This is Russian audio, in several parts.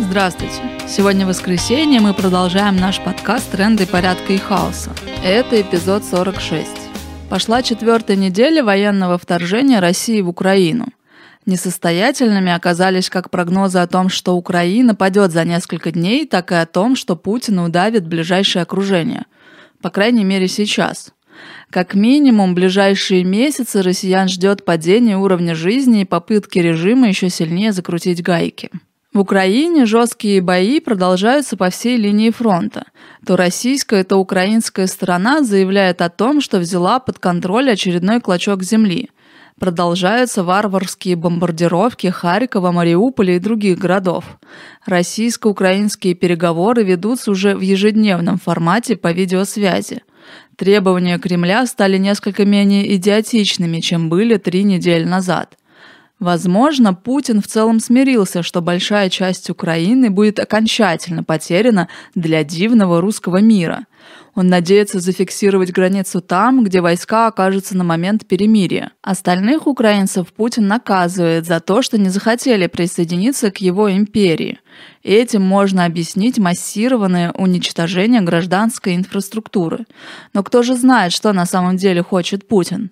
Здравствуйте! Сегодня воскресенье, мы продолжаем наш подкаст «Тренды порядка и хаоса». Это эпизод 46. Пошла четвертая неделя военного вторжения России в Украину. Несостоятельными оказались как прогнозы о том, что Украина падет за несколько дней, так и о том, что Путин удавит ближайшее окружение. По крайней мере, сейчас. Как минимум, ближайшие месяцы россиян ждет падение уровня жизни и попытки режима еще сильнее закрутить гайки. В Украине жесткие бои продолжаются по всей линии фронта. То российская, то украинская сторона заявляет о том, что взяла под контроль очередной клочок земли. Продолжаются варварские бомбардировки Харькова, Мариуполя и других городов. Российско-украинские переговоры ведутся уже в ежедневном формате по видеосвязи. Требования Кремля стали несколько менее идиотичными, чем были три недели назад. Возможно, Путин в целом смирился, что большая часть Украины будет окончательно потеряна для дивного русского мира. Он надеется зафиксировать границу там, где войска окажутся на момент перемирия. Остальных украинцев Путин наказывает за то, что не захотели присоединиться к его империи. Этим можно объяснить массированное уничтожение гражданской инфраструктуры. Но кто же знает, что на самом деле хочет Путин?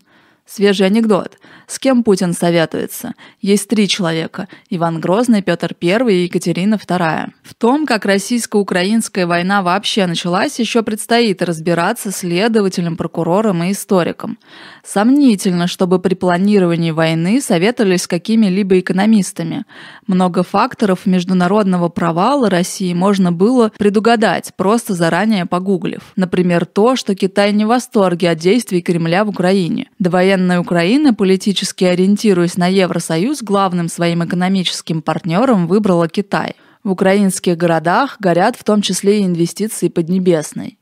Свежий анекдот. С кем Путин советуется? Есть три человека – Иван Грозный, Петр I и Екатерина II. В том, как российско-украинская война вообще началась, еще предстоит разбираться следователям, прокурорам и историкам. Сомнительно, чтобы при планировании войны советовались с какими-либо экономистами. Много факторов международного провала России можно было предугадать, просто заранее погуглив. Например, то, что Китай не в восторге от действий Кремля в Украине. До военной Украины, политически ориентируясь на Евросоюз, главным своим экономическим партнером выбрала Китай. В украинских городах горят в том числе и инвестиции Поднебесной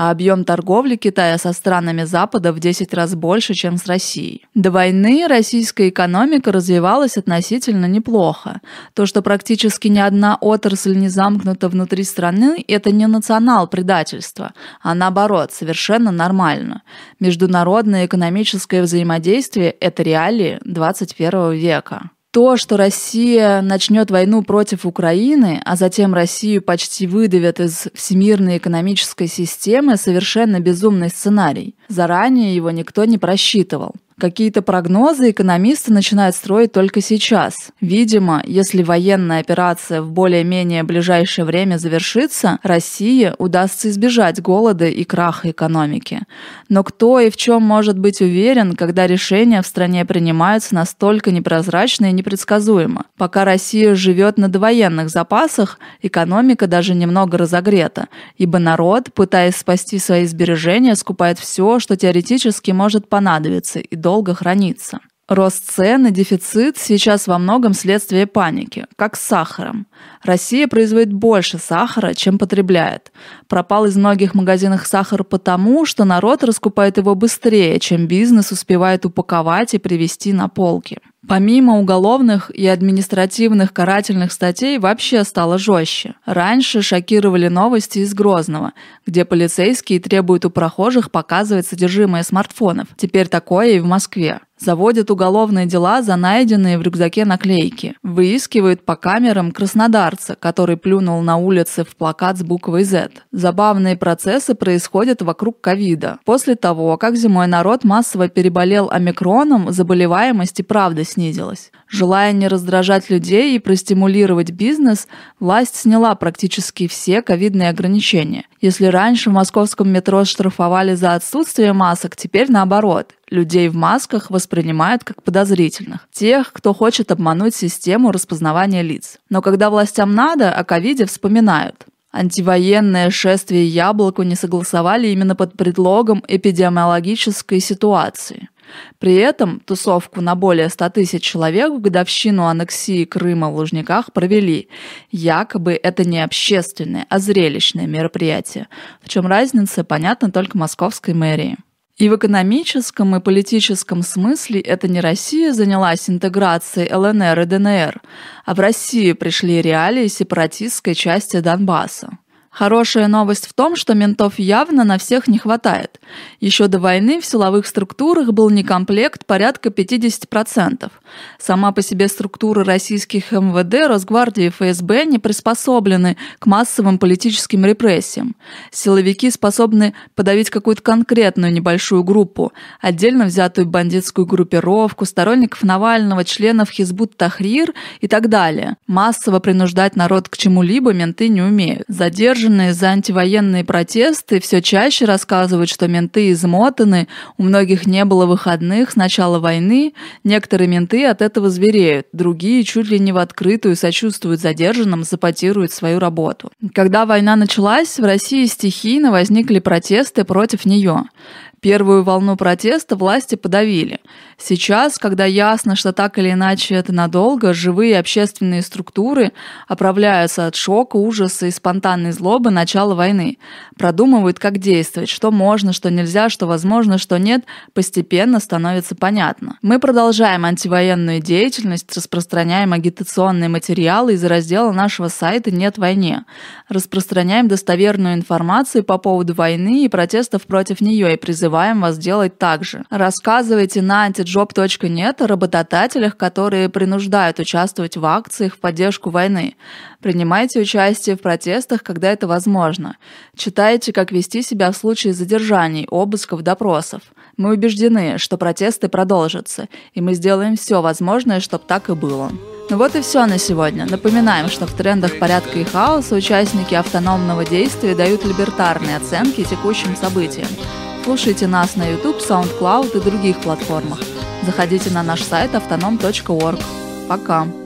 а объем торговли Китая со странами Запада в 10 раз больше, чем с Россией. До войны российская экономика развивалась относительно неплохо. То, что практически ни одна отрасль не замкнута внутри страны, это не национал-предательство, а наоборот, совершенно нормально. Международное экономическое взаимодействие – это реалии 21 века. То, что Россия начнет войну против Украины, а затем Россию почти выдавят из всемирной экономической системы, совершенно безумный сценарий. Заранее его никто не просчитывал. Какие-то прогнозы экономисты начинают строить только сейчас. Видимо, если военная операция в более-менее ближайшее время завершится, России удастся избежать голода и краха экономики. Но кто и в чем может быть уверен, когда решения в стране принимаются настолько непрозрачно и непредсказуемо? Пока Россия живет на довоенных запасах, экономика даже немного разогрета, ибо народ, пытаясь спасти свои сбережения, скупает все, что теоретически может понадобиться и долго хранится. Рост цен и дефицит сейчас во многом следствие паники, как с сахаром. Россия производит больше сахара, чем потребляет. Пропал из многих магазинов сахар потому, что народ раскупает его быстрее, чем бизнес успевает упаковать и привезти на полки. Помимо уголовных и административных карательных статей вообще стало жестче. Раньше шокировали новости из Грозного, где полицейские требуют у прохожих показывать содержимое смартфонов. Теперь такое и в Москве. Заводят уголовные дела за найденные в рюкзаке наклейки. Выискивают по камерам краснодарца, который плюнул на улице в плакат с буквой Z. Забавные процессы происходят вокруг ковида. После того, как зимой народ массово переболел омикроном, заболеваемость и правда снизилась. Желая не раздражать людей и простимулировать бизнес, власть сняла практически все ковидные ограничения. Если раньше в московском метро штрафовали за отсутствие масок, теперь наоборот. Людей в масках воспринимают как подозрительных. Тех, кто хочет обмануть систему распознавания лиц. Но когда властям надо, о ковиде вспоминают. Антивоенное шествие Яблоку не согласовали именно под предлогом эпидемиологической ситуации. При этом тусовку на более 100 тысяч человек в годовщину аннексии Крыма в Лужниках провели. Якобы это не общественное, а зрелищное мероприятие. В чем разница, понятно только московской мэрии. И в экономическом и политическом смысле это не Россия занялась интеграцией ЛНР и ДНР, а в Россию пришли реалии сепаратистской части Донбасса. Хорошая новость в том, что ментов явно на всех не хватает. Еще до войны в силовых структурах был некомплект порядка 50%. Сама по себе структура российских МВД, Росгвардии и ФСБ не приспособлены к массовым политическим репрессиям. Силовики способны подавить какую-то конкретную небольшую группу, отдельно взятую бандитскую группировку, сторонников Навального, членов Хизбут Тахрир и так далее. Массово принуждать народ к чему-либо менты не умеют. Задерживать задержанные за антивоенные протесты все чаще рассказывают, что менты измотаны, у многих не было выходных с начала войны, некоторые менты от этого звереют, другие чуть ли не в открытую сочувствуют задержанным, саботируют свою работу. Когда война началась, в России стихийно возникли протесты против нее. Первую волну протеста власти подавили. Сейчас, когда ясно, что так или иначе это надолго, живые общественные структуры оправляются от шока, ужаса и спонтанной злобы начала войны, продумывают, как действовать, что можно, что нельзя, что возможно, что нет, постепенно становится понятно. Мы продолжаем антивоенную деятельность, распространяем агитационные материалы из раздела нашего сайта «Нет войне», распространяем достоверную информацию по поводу войны и протестов против нее и призываем призываем вас делать так же. Рассказывайте на antijob.net о работодателях, которые принуждают участвовать в акциях в поддержку войны. Принимайте участие в протестах, когда это возможно. Читайте, как вести себя в случае задержаний, обысков, допросов. Мы убеждены, что протесты продолжатся, и мы сделаем все возможное, чтобы так и было. Ну вот и все на сегодня. Напоминаем, что в трендах порядка и хаоса участники автономного действия дают либертарные оценки текущим событиям. Слушайте нас на YouTube, SoundCloud и других платформах. Заходите на наш сайт autonom.org. Пока!